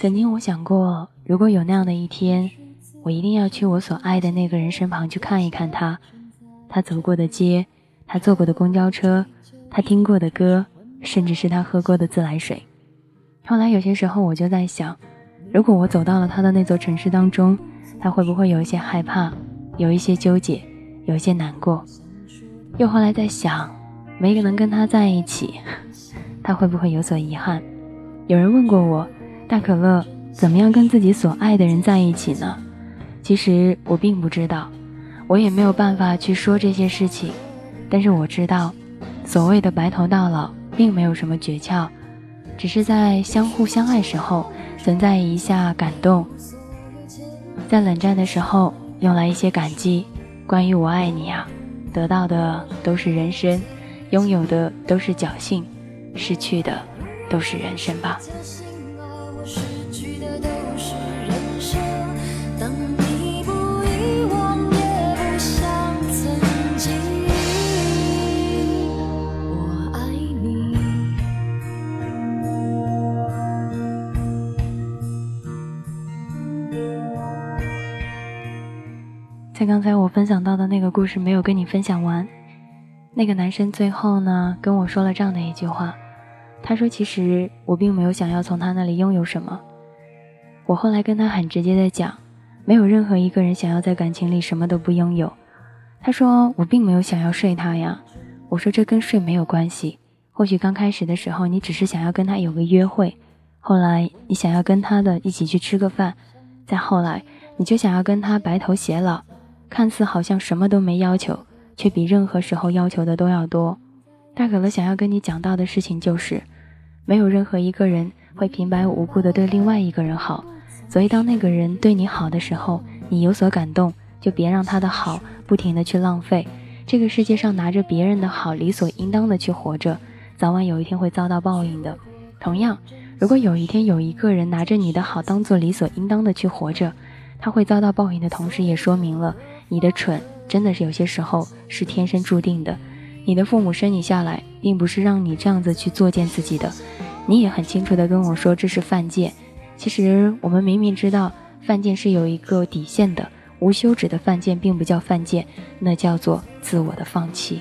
曾经我想过，如果有那样的一天，我一定要去我所爱的那个人身旁去看一看他，他走过的街，他坐过的公交车，他听过的歌，甚至是他喝过的自来水。后来有些时候我就在想，如果我走到了他的那座城市当中，他会不会有一些害怕，有一些纠结，有一些难过？又后来在想，没个能跟他在一起，他会不会有所遗憾？有人问过我，大可乐怎么样跟自己所爱的人在一起呢？其实我并不知道，我也没有办法去说这些事情。但是我知道，所谓的白头到老，并没有什么诀窍，只是在相互相爱时候存在一下感动，在冷战的时候用来一些感激。关于我爱你啊，得到的都是人生，拥有的都是侥幸，失去的都是人生吧。在刚才我分享到的那个故事没有跟你分享完，那个男生最后呢跟我说了这样的一句话，他说：“其实我并没有想要从他那里拥有什么。”我后来跟他很直接的讲，没有任何一个人想要在感情里什么都不拥有。他说：“我并没有想要睡他呀。”我说：“这跟睡没有关系。或许刚开始的时候你只是想要跟他有个约会，后来你想要跟他的一起去吃个饭，再后来你就想要跟他白头偕老。”看似好像什么都没要求，却比任何时候要求的都要多。大可乐想要跟你讲到的事情就是，没有任何一个人会平白无故的对另外一个人好。所以当那个人对你好的时候，你有所感动，就别让他的好不停的去浪费。这个世界上拿着别人的好理所应当的去活着，早晚有一天会遭到报应的。同样，如果有一天有一个人拿着你的好当做理所应当的去活着，他会遭到报应的同时，也说明了。你的蠢真的是有些时候是天生注定的，你的父母生你下来，并不是让你这样子去作践自己的。你也很清楚的跟我说这是犯贱，其实我们明明知道犯贱是有一个底线的，无休止的犯贱并不叫犯贱，那叫做自我的放弃。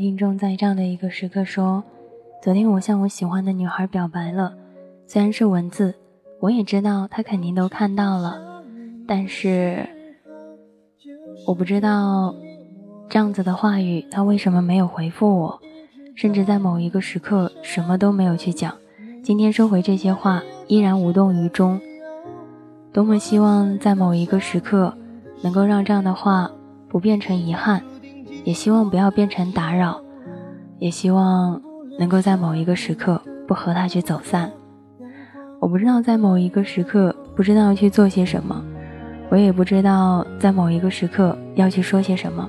听众在这样的一个时刻说：“昨天我向我喜欢的女孩表白了，虽然是文字，我也知道她肯定都看到了，但是我不知道这样子的话语她为什么没有回复我，甚至在某一个时刻什么都没有去讲。今天收回这些话，依然无动于衷。多么希望在某一个时刻。”能够让这样的话不变成遗憾，也希望不要变成打扰，也希望能够在某一个时刻不和他去走散。我不知道在某一个时刻不知道去做些什么，我也不知道在某一个时刻要去说些什么，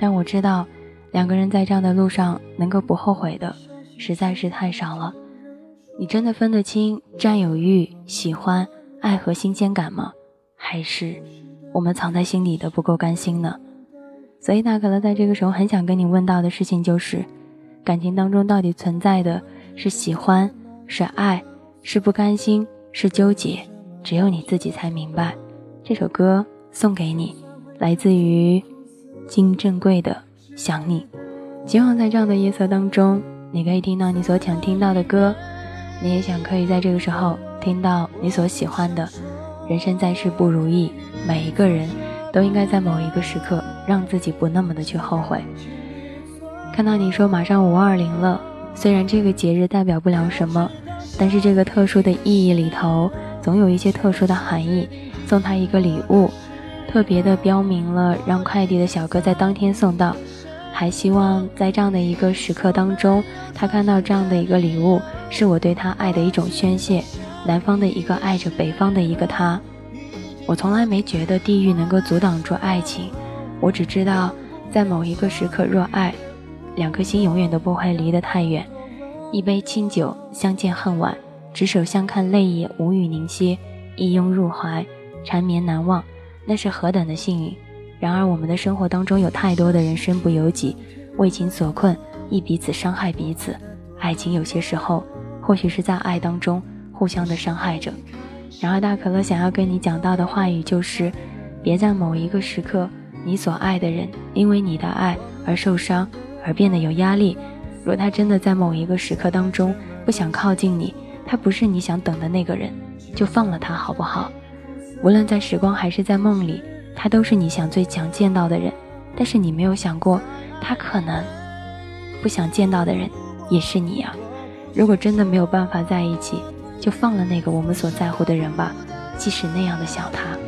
但我知道，两个人在这样的路上能够不后悔的实在是太少了。你真的分得清占有欲、喜欢、爱和新鲜感吗？还是我们藏在心里的不够甘心呢？所以大可乐在这个时候很想跟你问到的事情就是：感情当中到底存在的是喜欢，是爱？是不甘心，是纠结，只有你自己才明白。这首歌送给你，来自于金正贵的《想你》。希望在这样的夜色当中，你可以听到你所想听到的歌，你也想可以在这个时候听到你所喜欢的。人生在世不如意，每一个人都应该在某一个时刻让自己不那么的去后悔。看到你说马上五二零了，虽然这个节日代表不了什么。但是这个特殊的意义里头，总有一些特殊的含义。送他一个礼物，特别的标明了让快递的小哥在当天送到，还希望在这样的一个时刻当中，他看到这样的一个礼物，是我对他爱的一种宣泄。南方的一个爱着北方的一个他，我从来没觉得地狱能够阻挡住爱情，我只知道，在某一个时刻若爱，两颗心永远都不会离得太远。一杯清酒，相见恨晚；执手相看，泪也无语凝歇。一拥入怀，缠绵难忘，那是何等的幸运！然而，我们的生活当中有太多的人身不由己，为情所困，亦彼此伤害彼此。爱情有些时候，或许是在爱当中互相的伤害着。然而，大可乐想要跟你讲到的话语就是：别在某一个时刻，你所爱的人因为你的爱而受伤，而变得有压力。若他真的在某一个时刻当中不想靠近你，他不是你想等的那个人，就放了他好不好？无论在时光还是在梦里，他都是你想最想见到的人。但是你没有想过，他可能不想见到的人也是你啊。如果真的没有办法在一起，就放了那个我们所在乎的人吧，即使那样的想他。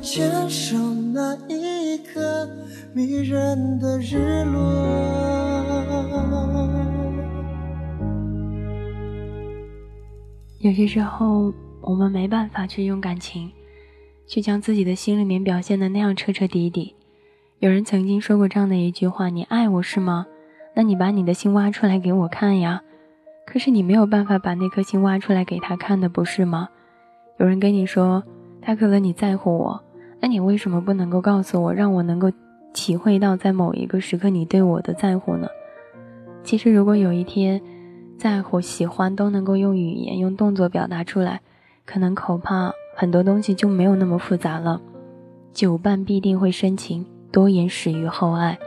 牵手那一刻，迷人的日落。有些时候，我们没办法去用感情，去将自己的心里面表现的那样彻彻底底。有人曾经说过这样的一句话：“你爱我是吗？那你把你的心挖出来给我看呀。”可是你没有办法把那颗心挖出来给他看的，不是吗？有人跟你说：“他可能你在乎我。”那你为什么不能够告诉我，让我能够体会到在某一个时刻你对我的在乎呢？其实，如果有一天，在乎、喜欢都能够用语言、用动作表达出来，可能恐怕很多东西就没有那么复杂了。久伴必定会深情，多言始于厚爱。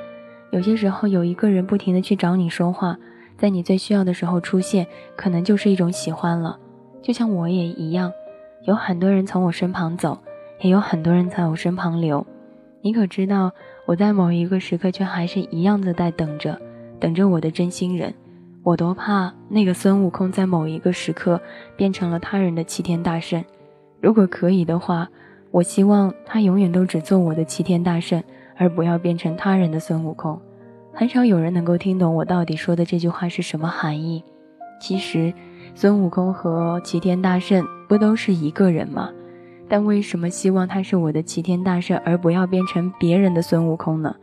有些时候，有一个人不停的去找你说话，在你最需要的时候出现，可能就是一种喜欢了。就像我也一样，有很多人从我身旁走。也有很多人在我身旁留，你可知道我在某一个时刻却还是一样的在等着，等着我的真心人。我多怕那个孙悟空在某一个时刻变成了他人的齐天大圣。如果可以的话，我希望他永远都只做我的齐天大圣，而不要变成他人的孙悟空。很少有人能够听懂我到底说的这句话是什么含义。其实，孙悟空和齐天大圣不都是一个人吗？但为什么希望他是我的齐天大圣，而不要变成别人的孙悟空呢？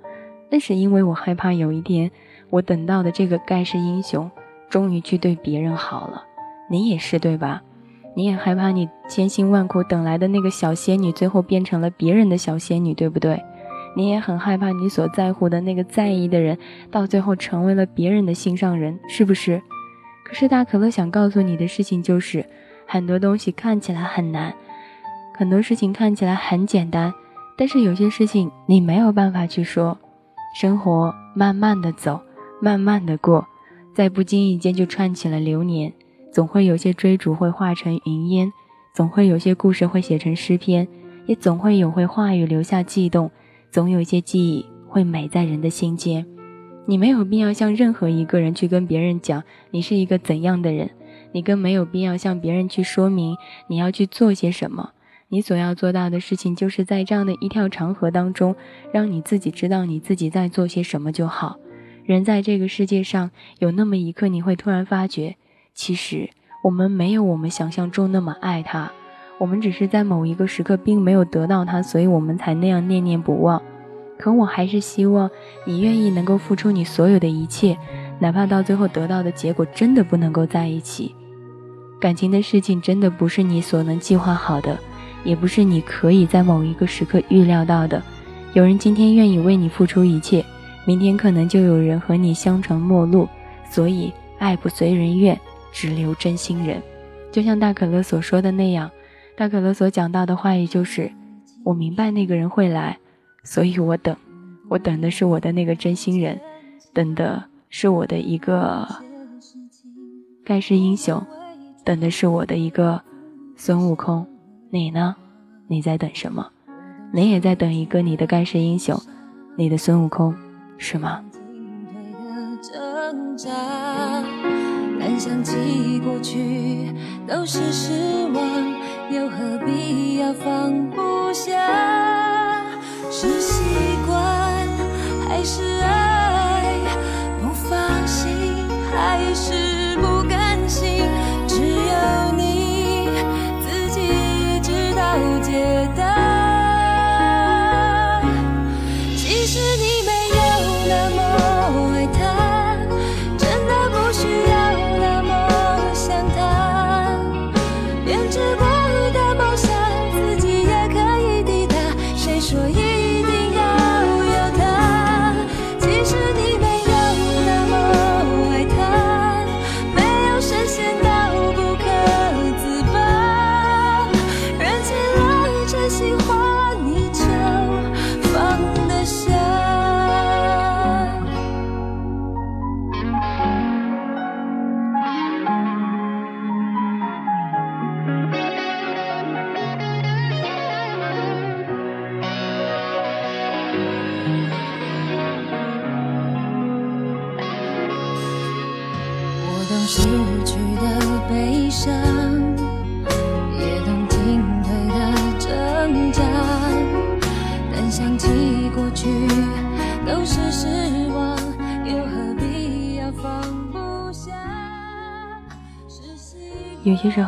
那是因为我害怕有一天。我等到的这个盖世英雄，终于去对别人好了。你也是对吧？你也害怕你千辛万苦等来的那个小仙女，最后变成了别人的小仙女，对不对？你也很害怕你所在乎的那个在意的人，到最后成为了别人的心上人，是不是？可是大可乐想告诉你的事情就是，很多东西看起来很难，很多事情看起来很简单，但是有些事情你没有办法去说。生活慢慢的走。慢慢的过，在不经意间就串起了流年。总会有些追逐会化成云烟，总会有些故事会写成诗篇，也总会有会话语留下悸动，总有一些记忆会美在人的心间。你没有必要向任何一个人去跟别人讲你是一个怎样的人，你更没有必要向别人去说明你要去做些什么。你所要做到的事情，就是在这样的一条长河当中，让你自己知道你自己在做些什么就好。人在这个世界上，有那么一刻，你会突然发觉，其实我们没有我们想象中那么爱他，我们只是在某一个时刻并没有得到他，所以我们才那样念念不忘。可我还是希望你愿意能够付出你所有的一切，哪怕到最后得到的结果真的不能够在一起。感情的事情真的不是你所能计划好的，也不是你可以在某一个时刻预料到的。有人今天愿意为你付出一切。明天可能就有人和你相成陌路，所以爱不随人愿，只留真心人。就像大可乐所说的那样，大可乐所讲到的话语就是：我明白那个人会来，所以我等，我等的是我的那个真心人，等的是我的一个盖世英雄，等的是我的一个孙悟空。你呢？你在等什么？你也在等一个你的盖世英雄，你的孙悟空。是吗？但想起过去都是失望，又何必要放不下？是习惯还是爱？不放心还是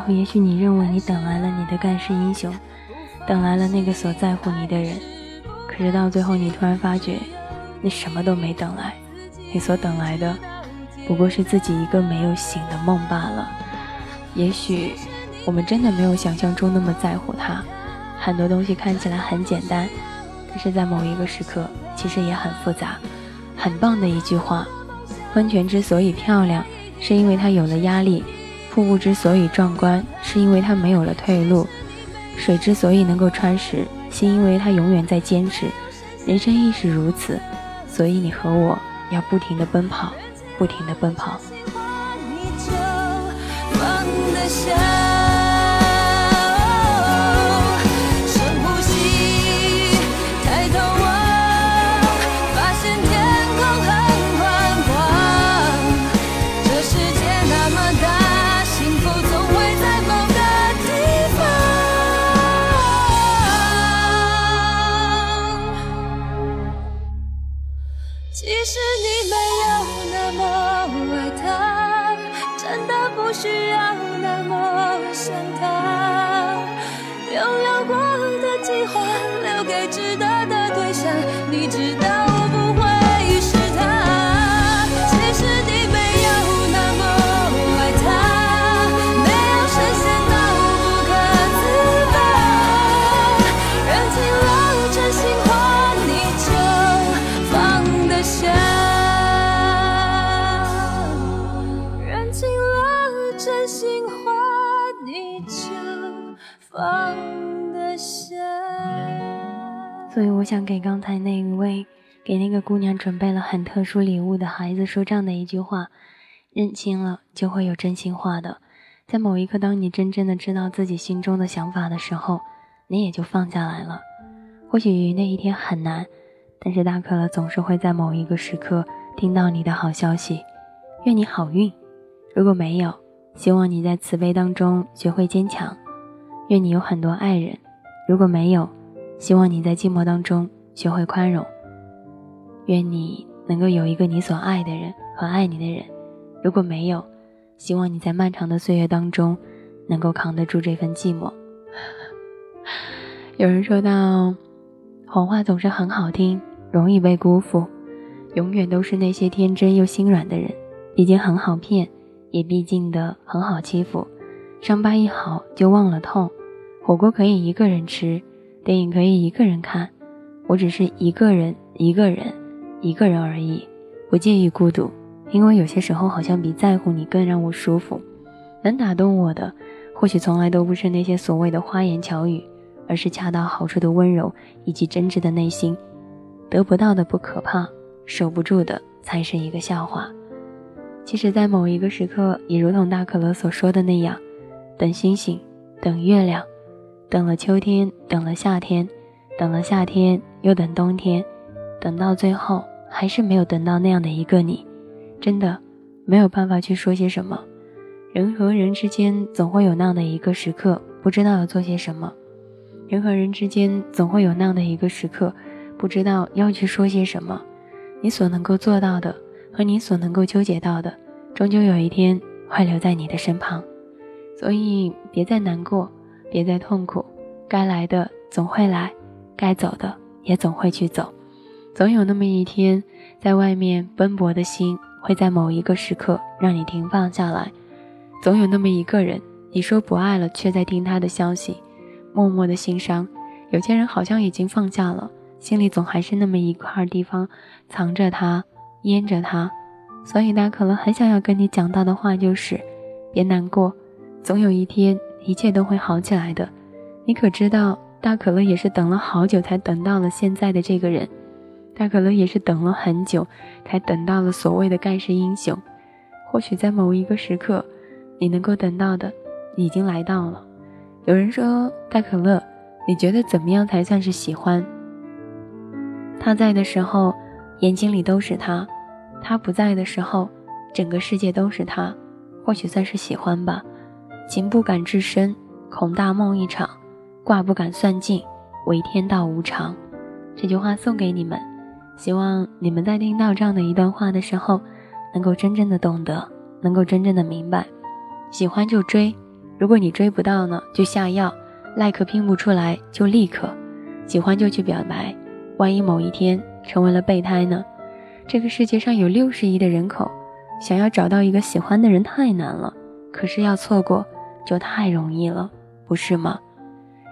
也许你认为你等来了你的盖世英雄，等来了那个所在乎你的人，可是到最后，你突然发觉，你什么都没等来，你所等来的，不过是自己一个没有醒的梦罢了。也许我们真的没有想象中那么在乎他，很多东西看起来很简单，但是在某一个时刻，其实也很复杂。很棒的一句话：温泉之所以漂亮，是因为它有了压力。瀑布之所以壮观，是因为它没有了退路；水之所以能够穿石，是因为它永远在坚持。人生亦是如此，所以你和我要不停地奔跑，不停地奔跑。所以我想给刚才那一位给那个姑娘准备了很特殊礼物的孩子说这样的一句话：认清了就会有真心话的。在某一刻，当你真正的知道自己心中的想法的时候，你也就放下来了。或许那一天很难，但是大可乐总是会在某一个时刻听到你的好消息。愿你好运。如果没有，希望你在慈悲当中学会坚强。愿你有很多爱人。如果没有，希望你在寂寞当中学会宽容，愿你能够有一个你所爱的人和爱你的人。如果没有，希望你在漫长的岁月当中能够扛得住这份寂寞。有人说到，谎话总是很好听，容易被辜负，永远都是那些天真又心软的人，毕竟很好骗，也毕竟的很好欺负。伤疤一好就忘了痛，火锅可以一个人吃。电影可以一个人看，我只是一个人，一个人，一个人而已。不介意孤独，因为有些时候好像比在乎你更让我舒服。能打动我的，或许从来都不是那些所谓的花言巧语，而是恰到好处的温柔以及真挚的内心。得不到的不可怕，守不住的才是一个笑话。其实，在某一个时刻，也如同大可乐所说的那样，等星星，等月亮。等了秋天，等了夏天，等了夏天，又等冬天，等到最后还是没有等到那样的一个你，真的没有办法去说些什么。人和人之间总会有那样的一个时刻，不知道要做些什么；人和人之间总会有那样的一个时刻，不知道要去说些什么。你所能够做到的和你所能够纠结到的，终究有一天会留在你的身旁，所以别再难过。别再痛苦，该来的总会来，该走的也总会去走。总有那么一天，在外面奔波的心会在某一个时刻让你停放下来。总有那么一个人，你说不爱了，却在听他的消息，默默的心伤。有些人好像已经放下了，心里总还是那么一块地方藏着他，淹着他。所以他可能很想要跟你讲到的话就是：别难过，总有一天。一切都会好起来的，你可知道？大可乐也是等了好久才等到了现在的这个人，大可乐也是等了很久才等到了所谓的盖世英雄。或许在某一个时刻，你能够等到的已经来到了。有人说，大可乐，你觉得怎么样才算是喜欢？他在的时候，眼睛里都是他；他不在的时候，整个世界都是他。或许算是喜欢吧。情不敢至深，恐大梦一场；卦不敢算尽，唯天道无常。这句话送给你们，希望你们在听到这样的一段话的时候，能够真正的懂得，能够真正的明白。喜欢就追，如果你追不到呢，就下药。like 拼不出来就立刻。喜欢就去表白，万一某一天成为了备胎呢？这个世界上有六十亿的人口，想要找到一个喜欢的人太难了。可是要错过。就太容易了，不是吗？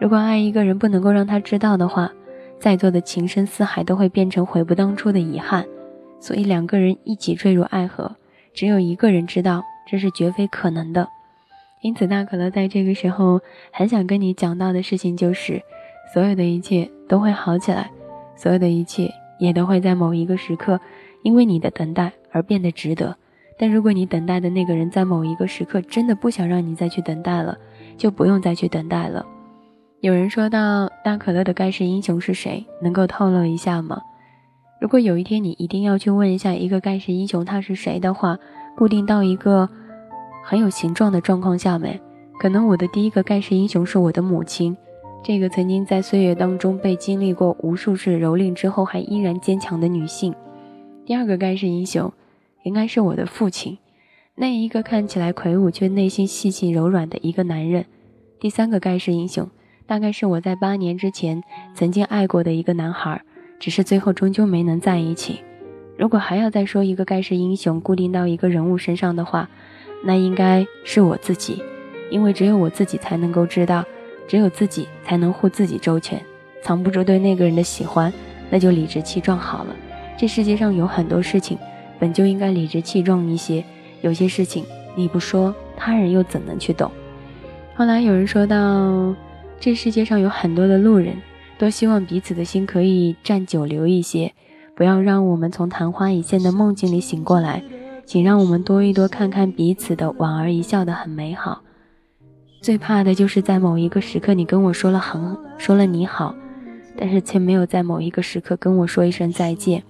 如果爱一个人不能够让他知道的话，在座的情深似海都会变成悔不当初的遗憾。所以两个人一起坠入爱河，只有一个人知道，这是绝非可能的。因此，大可乐在这个时候很想跟你讲到的事情就是，所有的一切都会好起来，所有的一切也都会在某一个时刻，因为你的等待而变得值得。但如果你等待的那个人在某一个时刻真的不想让你再去等待了，就不用再去等待了。有人说到大可乐的盖世英雄是谁？能够透露一下吗？如果有一天你一定要去问一下一个盖世英雄他是谁的话，固定到一个很有形状的状况下面，可能我的第一个盖世英雄是我的母亲，这个曾经在岁月当中被经历过无数次蹂躏之后还依然坚强的女性。第二个盖世英雄，应该是我的父亲，那一个看起来魁梧却内心细腻柔软的一个男人。第三个盖世英雄，大概是我在八年之前曾经爱过的一个男孩，只是最后终究没能在一起。如果还要再说一个盖世英雄固定到一个人物身上的话，那应该是我自己，因为只有我自己才能够知道，只有自己才能护自己周全。藏不住对那个人的喜欢，那就理直气壮好了。这世界上有很多事情，本就应该理直气壮一些。有些事情你不说，他人又怎能去懂？后来有人说到，这世界上有很多的路人，都希望彼此的心可以暂久留一些，不要让我们从昙花一现的梦境里醒过来，请让我们多一多看看彼此的莞尔一笑的很美好。最怕的就是在某一个时刻，你跟我说了很说了你好，但是却没有在某一个时刻跟我说一声再见。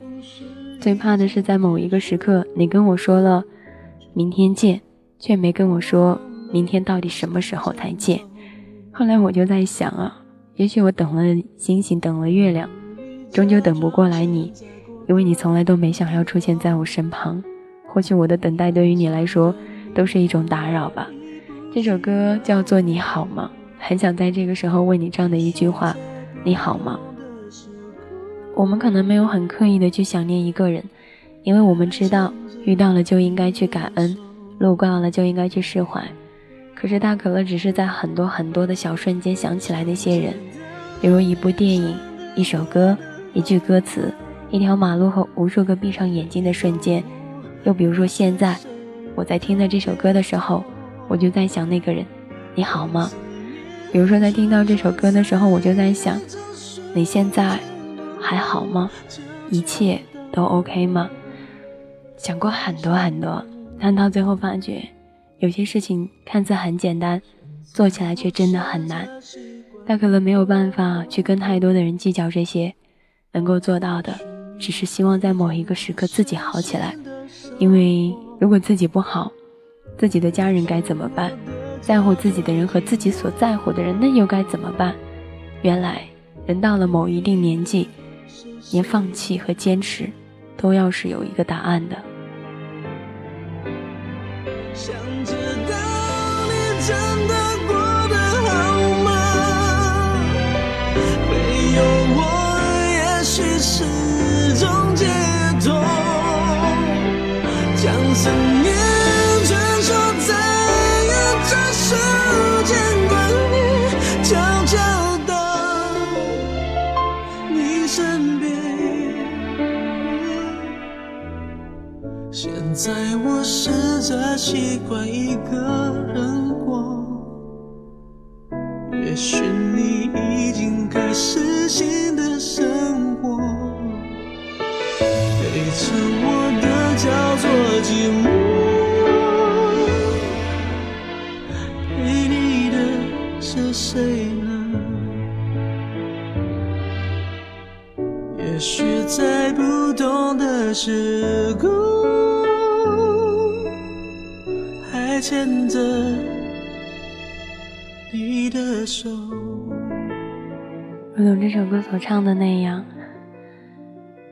最怕的是在某一个时刻，你跟我说了明天见，却没跟我说。明天到底什么时候才见？后来我就在想啊，也许我等了星星，等了月亮，终究等不过来你，因为你从来都没想要出现在我身旁。或许我的等待对于你来说都是一种打扰吧。这首歌叫做《你好吗》，很想在这个时候问你这样的一句话：你好吗？我们可能没有很刻意的去想念一个人，因为我们知道遇到了就应该去感恩，路过了就应该去释怀。可是大可乐只是在很多很多的小瞬间想起来那些人，比如一部电影、一首歌、一句歌词、一条马路和无数个闭上眼睛的瞬间。又比如说现在，我在听到这首歌的时候，我就在想那个人，你好吗？比如说在听到这首歌的时候，我就在想，你现在还好吗？一切都 OK 吗？想过很多很多，但到最后发觉。有些事情看似很简单，做起来却真的很难。大可乐没有办法去跟太多的人计较这些，能够做到的，只是希望在某一个时刻自己好起来。因为如果自己不好，自己的家人该怎么办？在乎自己的人和自己所在乎的人，那又该怎么办？原来，人到了某一定年纪，连放弃和坚持，都要是有一个答案的。想知道你真的过得好吗？没有我，也许是种解脱。将思习惯一个人。如同这首歌所唱的那样，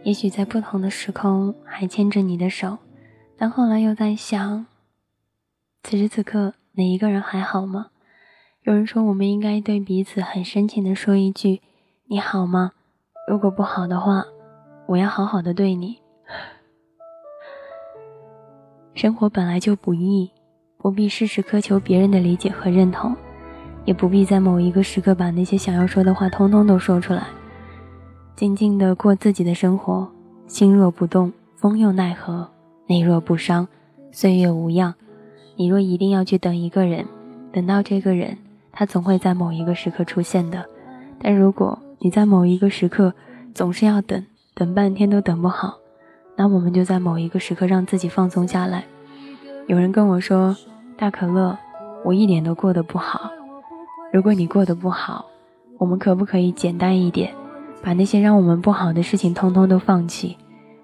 也许在不同的时空还牵着你的手，但后来又在想，此时此刻哪一个人还好吗？有人说，我们应该对彼此很深情的说一句：“你好吗？”如果不好的话，我要好好的对你。生活本来就不易。不必事事苛求别人的理解和认同，也不必在某一个时刻把那些想要说的话通通都说出来，静静的过自己的生活。心若不动，风又奈何；内若不伤，岁月无恙。你若一定要去等一个人，等到这个人，他总会在某一个时刻出现的。但如果你在某一个时刻总是要等，等半天都等不好，那我们就在某一个时刻让自己放松下来。有人跟我说。大可乐，我一点都过得不好。如果你过得不好，我们可不可以简单一点，把那些让我们不好的事情通通都放弃，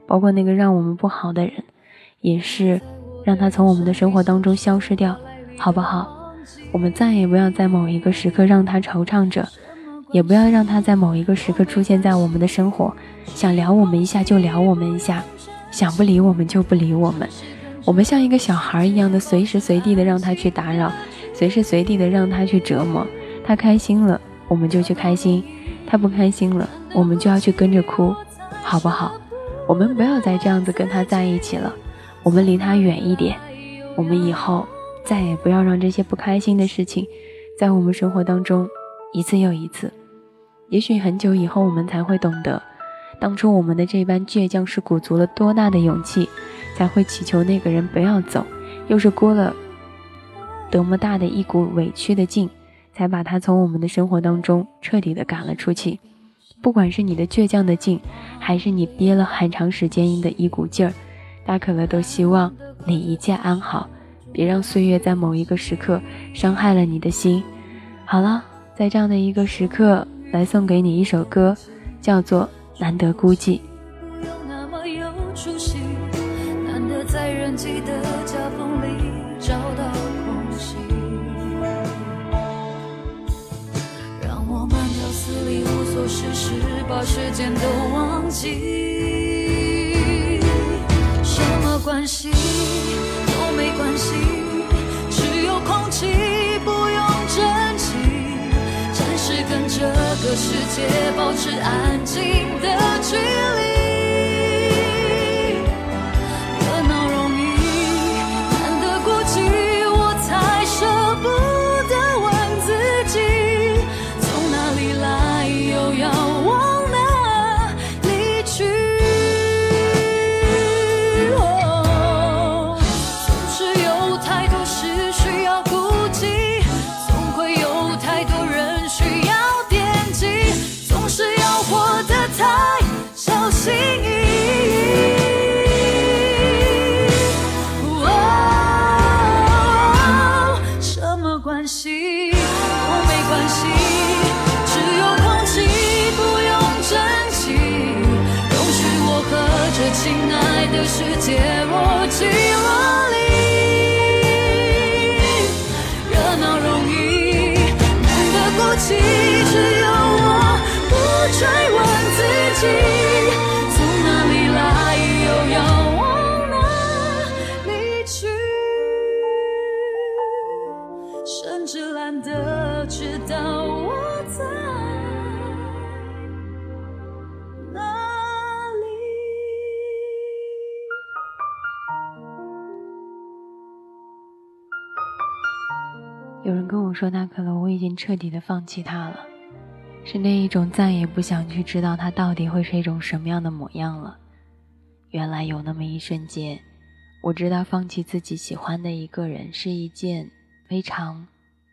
包括那个让我们不好的人，也是让他从我们的生活当中消失掉，好不好？我们再也不要在某一个时刻让他惆怅着，也不要让他在某一个时刻出现在我们的生活，想聊我们一下就聊我们一下，想不理我们就不理我们。我们像一个小孩一样的，随时随地的让他去打扰，随时随地的让他去折磨。他开心了，我们就去开心；他不开心了，我们就要去跟着哭，好不好？我们不要再这样子跟他在一起了，我们离他远一点。我们以后再也不要让这些不开心的事情在我们生活当中一次又一次。也许很久以后，我们才会懂得，当初我们的这般倔强是鼓足了多大的勇气。才会祈求那个人不要走，又是过了多么大的一股委屈的劲，才把他从我们的生活当中彻底的赶了出去。不管是你的倔强的劲，还是你憋了很长时间的一股劲儿，大可乐都希望你一切安好，别让岁月在某一个时刻伤害了你的心。好了，在这样的一个时刻，来送给你一首歌，叫做《难得孤寂》。人际的我试试，把时间都忘记。什么关系都没关系，只有空气不用珍惜。暂时跟这个世界保持安静的距离。心意，什么关系都没关系，只有空气不用争气，容许我和这亲爱的世界若即若离，热闹容易，难得孤寂，只有我不追问自己。说，那可能，我已经彻底的放弃他了，是那一种再也不想去知道他到底会是一种什么样的模样了。原来有那么一瞬间，我知道放弃自己喜欢的一个人是一件非常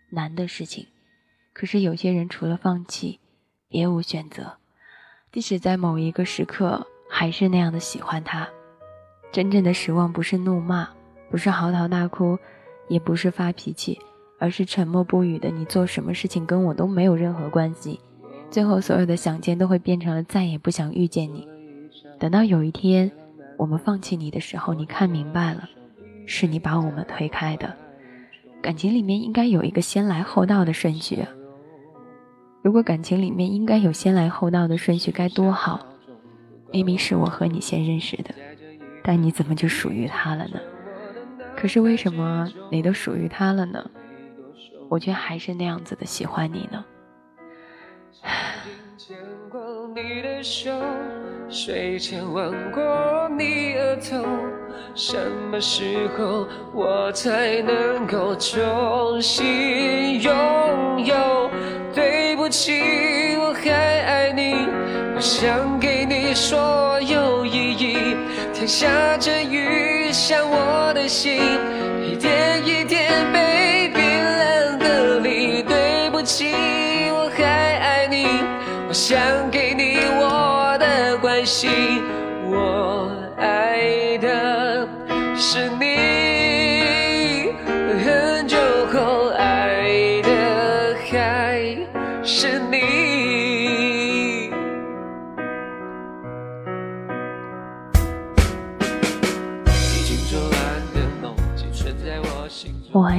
难的事情。可是有些人除了放弃，别无选择，即使在某一个时刻还是那样的喜欢他。真正的失望不是怒骂，不是嚎啕大哭，也不是发脾气。而是沉默不语的，你做什么事情跟我都没有任何关系。最后，所有的想见都会变成了再也不想遇见你。等到有一天我们放弃你的时候，你看明白了，是你把我们推开的。感情里面应该有一个先来后到的顺序！如果感情里面应该有先来后到的顺序，该多好！明明是我和你先认识的，但你怎么就属于他了呢？可是为什么你都属于他了呢？我却还是那样子的喜欢你呢。牵过你的手，睡前吻过你额头，什么时候我才能够重新拥有？对不起，我还爱你，我想给你所有意义。天下着雨，像我的心，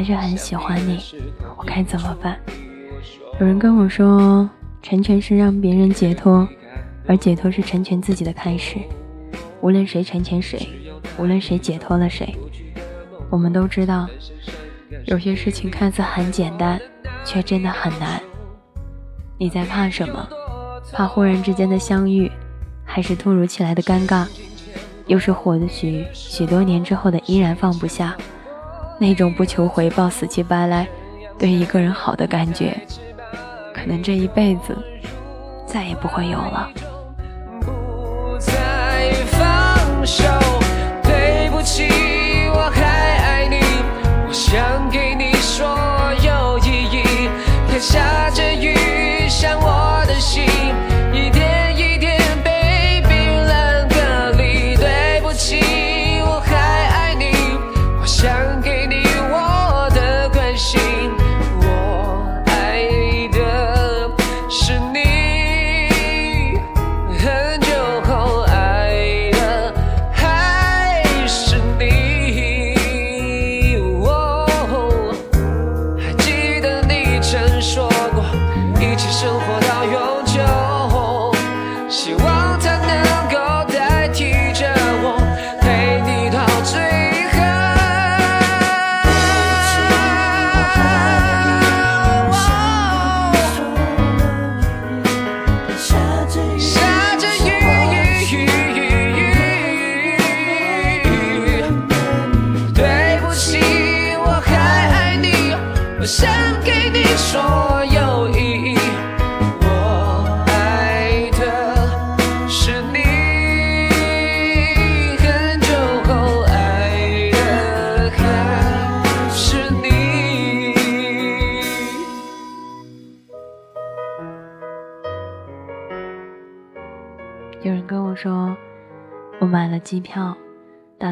还是很喜欢你，我该怎么办？有人跟我说，成全是让别人解脱，而解脱是成全自己的开始。无论谁成全谁，无论谁解脱了谁，我们都知道，有些事情看似很简单，却真的很难。你在怕什么？怕忽然之间的相遇，还是突如其来的尴尬？又是或许许多年之后的依然放不下？那种不求回报、死乞白赖对一个人好的感觉，可能这一辈子再也不会有了。不再放手，对不起，我还爱你。我想给你所有意义，天下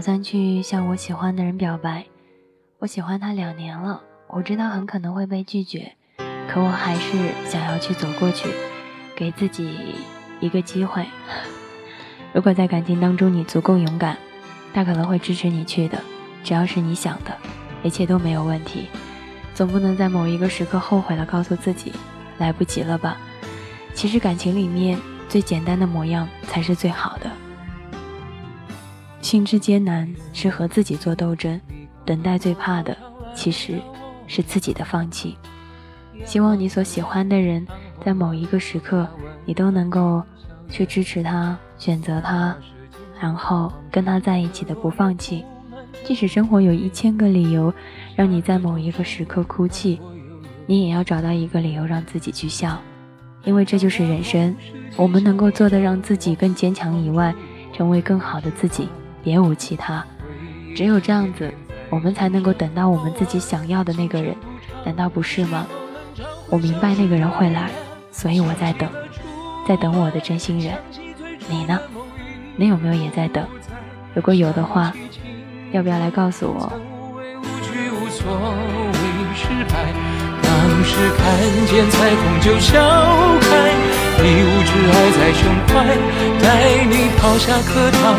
打算去向我喜欢的人表白。我喜欢他两年了，我知道很可能会被拒绝，可我还是想要去走过去，给自己一个机会。如果在感情当中你足够勇敢，他可能会支持你去的。只要是你想的，一切都没有问题。总不能在某一个时刻后悔了，告诉自己来不及了吧？其实感情里面。最简单的模样才是最好的。心之艰难是和自己做斗争，等待最怕的其实是自己的放弃。希望你所喜欢的人，在某一个时刻，你都能够去支持他，选择他，然后跟他在一起的不放弃。即使生活有一千个理由让你在某一个时刻哭泣，你也要找到一个理由让自己去笑。因为这就是人生，我们能够做的让自己更坚强以外，成为更好的自己，别无其他。只有这样子，我们才能够等到我们自己想要的那个人，难道不是吗？我明白那个人会来，所以我在等，在等我的真心人。你呢？你有没有也在等？如果有的话，要不要来告诉我？当时看见彩虹就笑开，一无挚爱在胸怀，带你跑下课堂，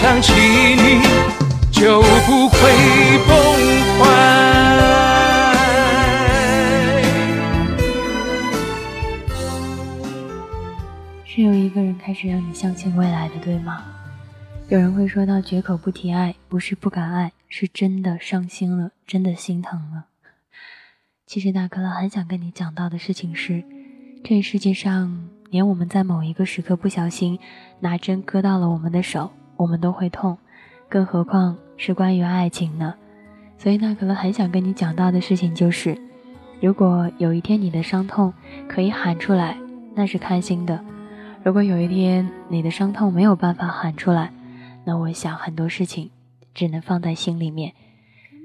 想起你就不会崩坏。是有一个人开始让你相信未来的，对吗？有人会说到绝口不提爱，不是不敢爱，是真的伤心了，真的心疼了。其实大可乐很想跟你讲到的事情是，这世界上连我们在某一个时刻不小心拿针割到了我们的手，我们都会痛，更何况是关于爱情呢？所以娜可乐很想跟你讲到的事情就是，如果有一天你的伤痛可以喊出来，那是开心的；如果有一天你的伤痛没有办法喊出来，那我想很多事情只能放在心里面，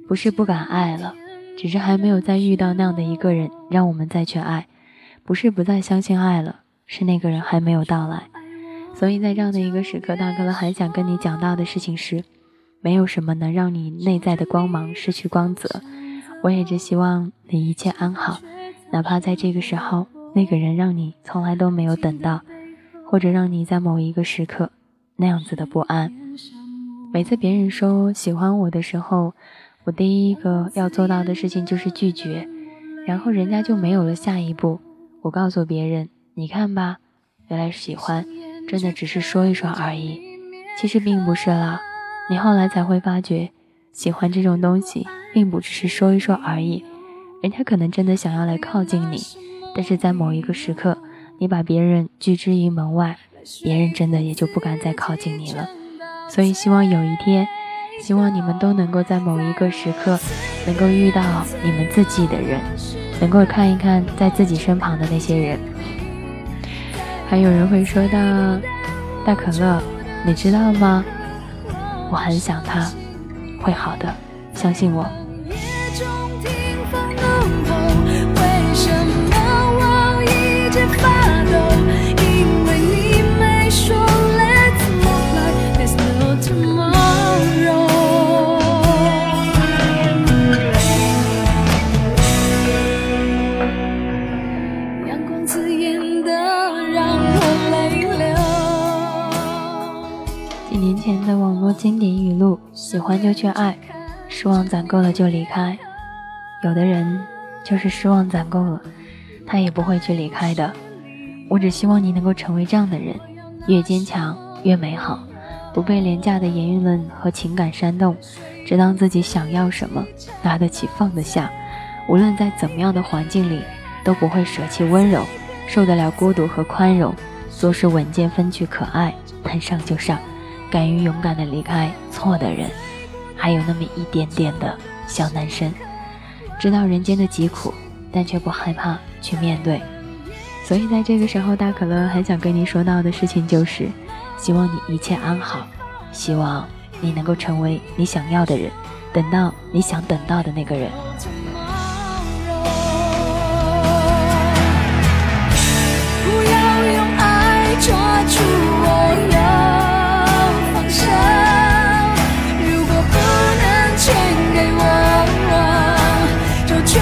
不是不敢爱了。只是还没有再遇到那样的一个人，让我们再去爱，不是不再相信爱了，是那个人还没有到来。所以在这样的一个时刻，大哥还想跟你讲到的事情是，没有什么能让你内在的光芒失去光泽。我也只希望你一切安好，哪怕在这个时候，那个人让你从来都没有等到，或者让你在某一个时刻那样子的不安。每次别人说喜欢我的时候。我第一个要做到的事情就是拒绝，然后人家就没有了下一步。我告诉别人：“你看吧，原来是喜欢真的只是说一说而已，其实并不是啦。”你后来才会发觉，喜欢这种东西并不只是说一说而已，人家可能真的想要来靠近你，但是在某一个时刻，你把别人拒之于门外，别人真的也就不敢再靠近你了。所以希望有一天。希望你们都能够在某一个时刻，能够遇到你们自己的人，能够看一看在自己身旁的那些人。还有人会说到，大可乐，你知道吗？我很想他，会好的，相信我。经典语录：喜欢就去爱，失望攒够了就离开。有的人就是失望攒够了，他也不会去离开的。我只希望你能够成为这样的人，越坚强越美好，不被廉价的言语论和情感煽动，知道自己想要什么，拿得起放得下，无论在怎么样的环境里，都不会舍弃温柔，受得了孤独和宽容，做事稳健分句可爱，能上就上。敢于勇敢的离开错的人，还有那么一点点的小男生，知道人间的疾苦，但却不害怕去面对。所以在这个时候，大可乐很想跟你说到的事情就是：希望你一切安好，希望你能够成为你想要的人，等到你想等到的那个人。不要用爱抓住我。如果不能全给我，就全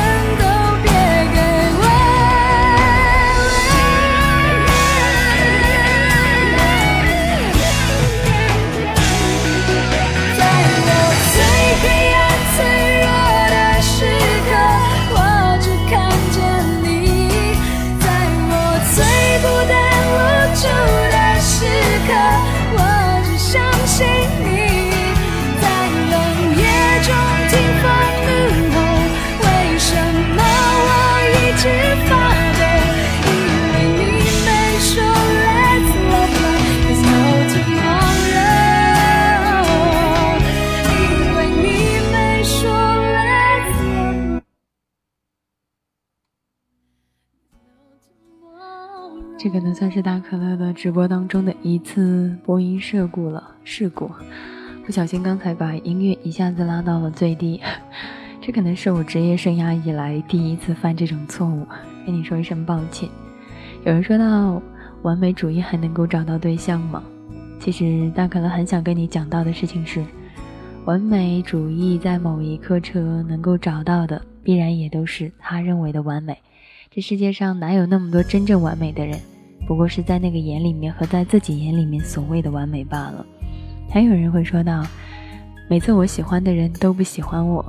这可能算是大可乐的直播当中的一次播音事故了。事故，不小心刚才把音乐一下子拉到了最低，这可能是我职业生涯以来第一次犯这种错误，跟你说一声抱歉。有人说到完美主义还能够找到对象吗？其实大可乐很想跟你讲到的事情是，完美主义在某一刻车能够找到的，必然也都是他认为的完美。这世界上哪有那么多真正完美的人？不过是在那个眼里面和在自己眼里面所谓的完美罢了。还有人会说到，每次我喜欢的人都不喜欢我，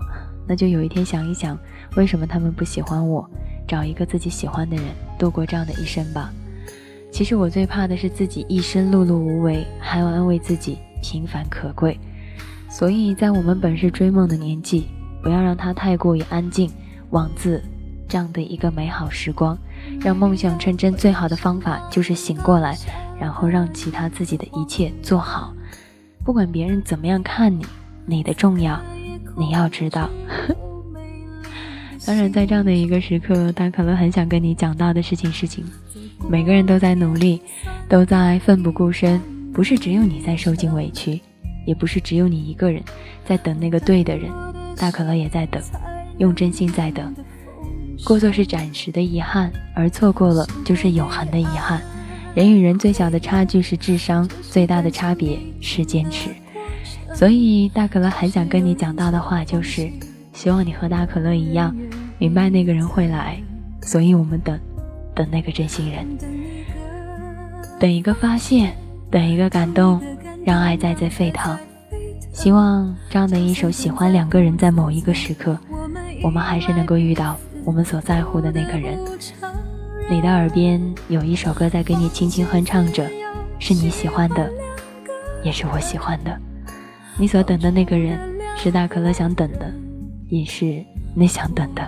那就有一天想一想，为什么他们不喜欢我，找一个自己喜欢的人，度过这样的一生吧。其实我最怕的是自己一生碌碌无为，还要安慰自己平凡可贵。所以在我们本是追梦的年纪，不要让它太过于安静，枉自这样的一个美好时光。让梦想成真最好的方法就是醒过来，然后让其他自己的一切做好。不管别人怎么样看你，你的重要你要知道。当然，在这样的一个时刻，大可乐很想跟你讲到的事情，事情，每个人都在努力，都在奋不顾身，不是只有你在受尽委屈，也不是只有你一个人在等那个对的人，大可乐也在等，用真心在等。过错是暂时的遗憾，而错过了就是永恒的遗憾。人与人最小的差距是智商，最大的差别是坚持。所以大可乐很想跟你讲到的话就是：希望你和大可乐一样，明白那个人会来，所以我们等，等那个真心人，等一个发现，等一个感动，让爱再次沸腾。希望这样的一首喜欢两个人，在某一个时刻，我们还是能够遇到。我们所在乎的那个人，你的耳边有一首歌在给你轻轻哼唱着，是你喜欢的，也是我喜欢的。你所等的那个人，是大可乐想等的，也是你想等的。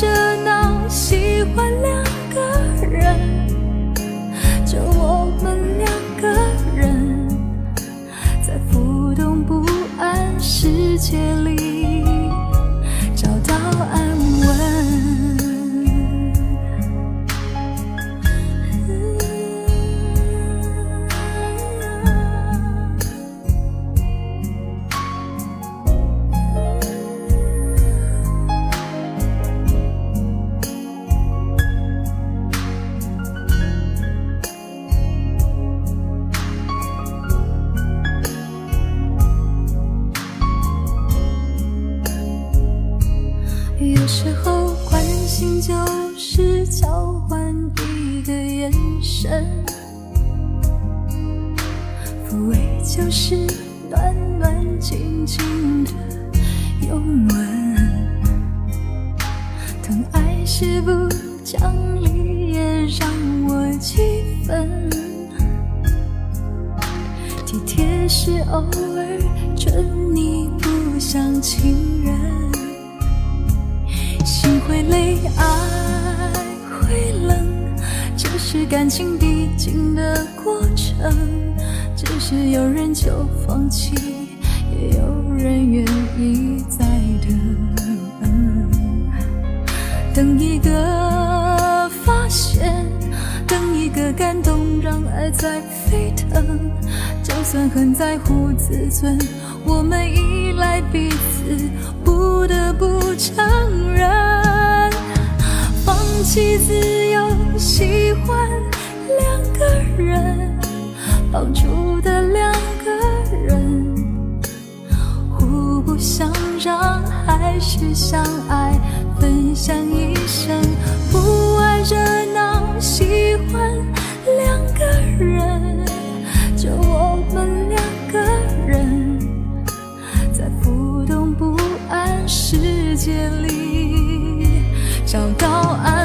热闹，喜欢两个人，就我们两个人。世界里找到爱存，我们依赖彼此，不得不承认，放弃自由，喜欢两个人，当初的两个人，互不相让，还是相爱，分享一生，不爱热闹，喜欢两个人。间里找到爱。